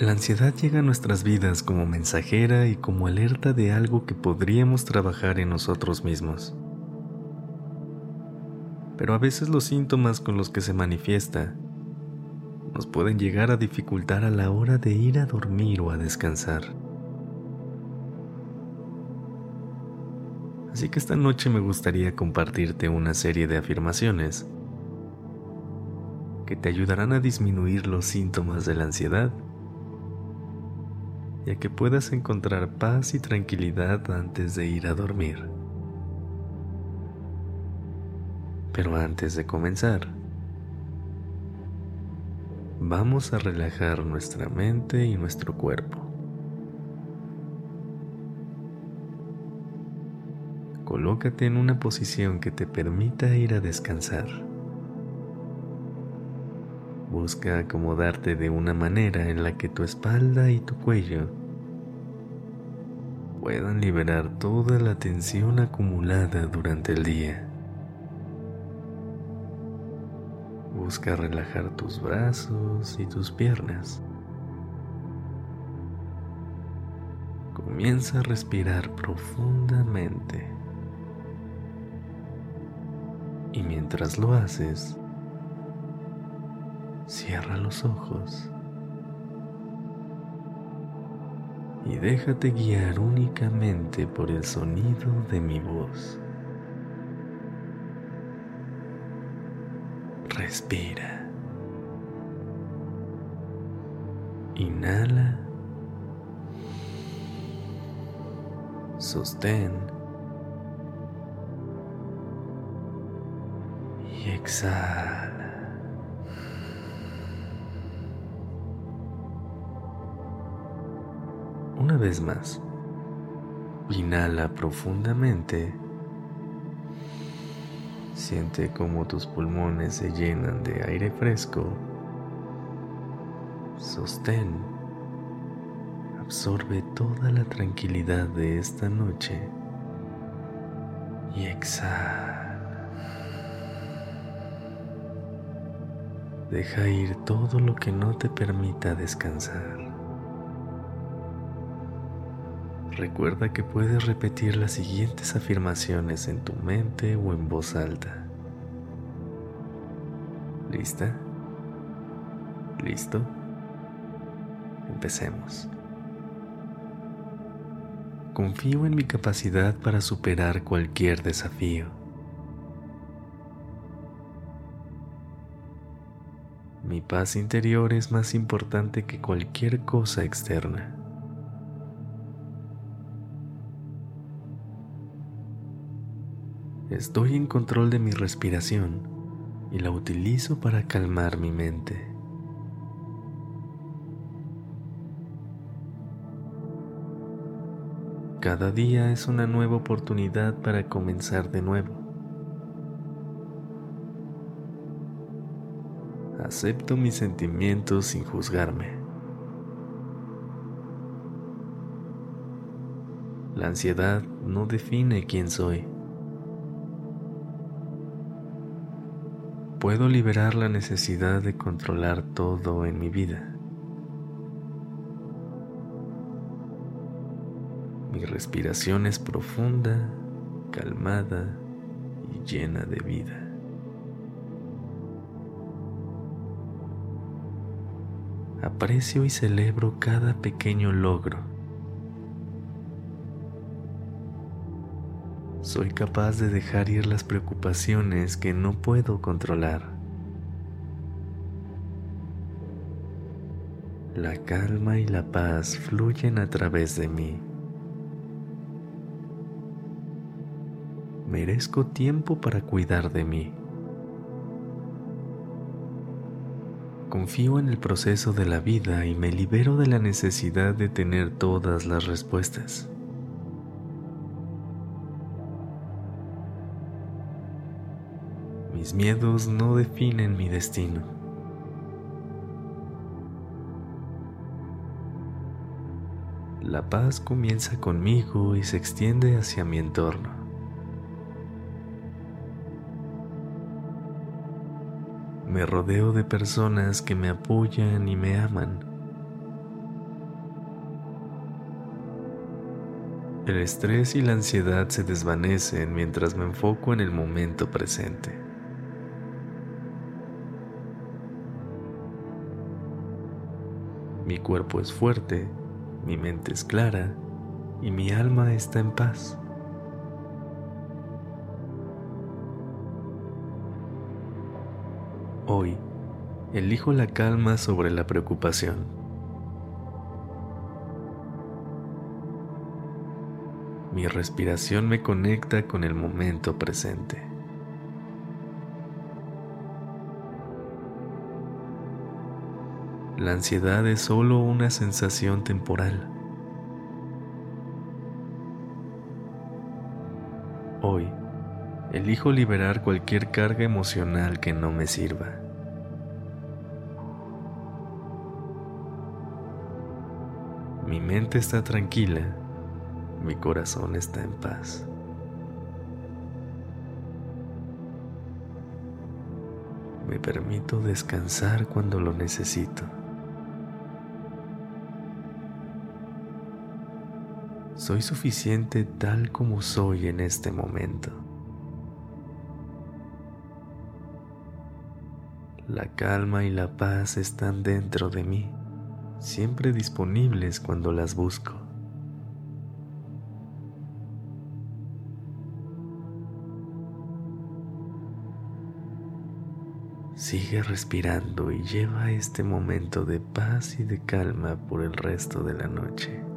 La ansiedad llega a nuestras vidas como mensajera y como alerta de algo que podríamos trabajar en nosotros mismos. Pero a veces los síntomas con los que se manifiesta nos pueden llegar a dificultar a la hora de ir a dormir o a descansar. Así que esta noche me gustaría compartirte una serie de afirmaciones que te ayudarán a disminuir los síntomas de la ansiedad que puedas encontrar paz y tranquilidad antes de ir a dormir. Pero antes de comenzar, vamos a relajar nuestra mente y nuestro cuerpo. Colócate en una posición que te permita ir a descansar. Busca acomodarte de una manera en la que tu espalda y tu cuello puedan liberar toda la tensión acumulada durante el día. Busca relajar tus brazos y tus piernas. Comienza a respirar profundamente. Y mientras lo haces, Cierra los ojos y déjate guiar únicamente por el sonido de mi voz. Respira. Inhala. Sostén. Y exhala. Vez más, inhala profundamente. Siente cómo tus pulmones se llenan de aire fresco. Sostén. Absorbe toda la tranquilidad de esta noche. Y exhala. Deja ir todo lo que no te permita descansar. Recuerda que puedes repetir las siguientes afirmaciones en tu mente o en voz alta. ¿Lista? ¿Listo? Empecemos. Confío en mi capacidad para superar cualquier desafío. Mi paz interior es más importante que cualquier cosa externa. Estoy en control de mi respiración y la utilizo para calmar mi mente. Cada día es una nueva oportunidad para comenzar de nuevo. Acepto mis sentimientos sin juzgarme. La ansiedad no define quién soy. Puedo liberar la necesidad de controlar todo en mi vida. Mi respiración es profunda, calmada y llena de vida. Aprecio y celebro cada pequeño logro. Soy capaz de dejar ir las preocupaciones que no puedo controlar. La calma y la paz fluyen a través de mí. Merezco tiempo para cuidar de mí. Confío en el proceso de la vida y me libero de la necesidad de tener todas las respuestas. Mis miedos no definen mi destino. La paz comienza conmigo y se extiende hacia mi entorno. Me rodeo de personas que me apoyan y me aman. El estrés y la ansiedad se desvanecen mientras me enfoco en el momento presente. Mi cuerpo es fuerte, mi mente es clara y mi alma está en paz. Hoy, elijo la calma sobre la preocupación. Mi respiración me conecta con el momento presente. La ansiedad es solo una sensación temporal. Hoy, elijo liberar cualquier carga emocional que no me sirva. Mi mente está tranquila, mi corazón está en paz. Me permito descansar cuando lo necesito. Soy suficiente tal como soy en este momento. La calma y la paz están dentro de mí siempre disponibles cuando las busco. Sigue respirando y lleva este momento de paz y de calma por el resto de la noche.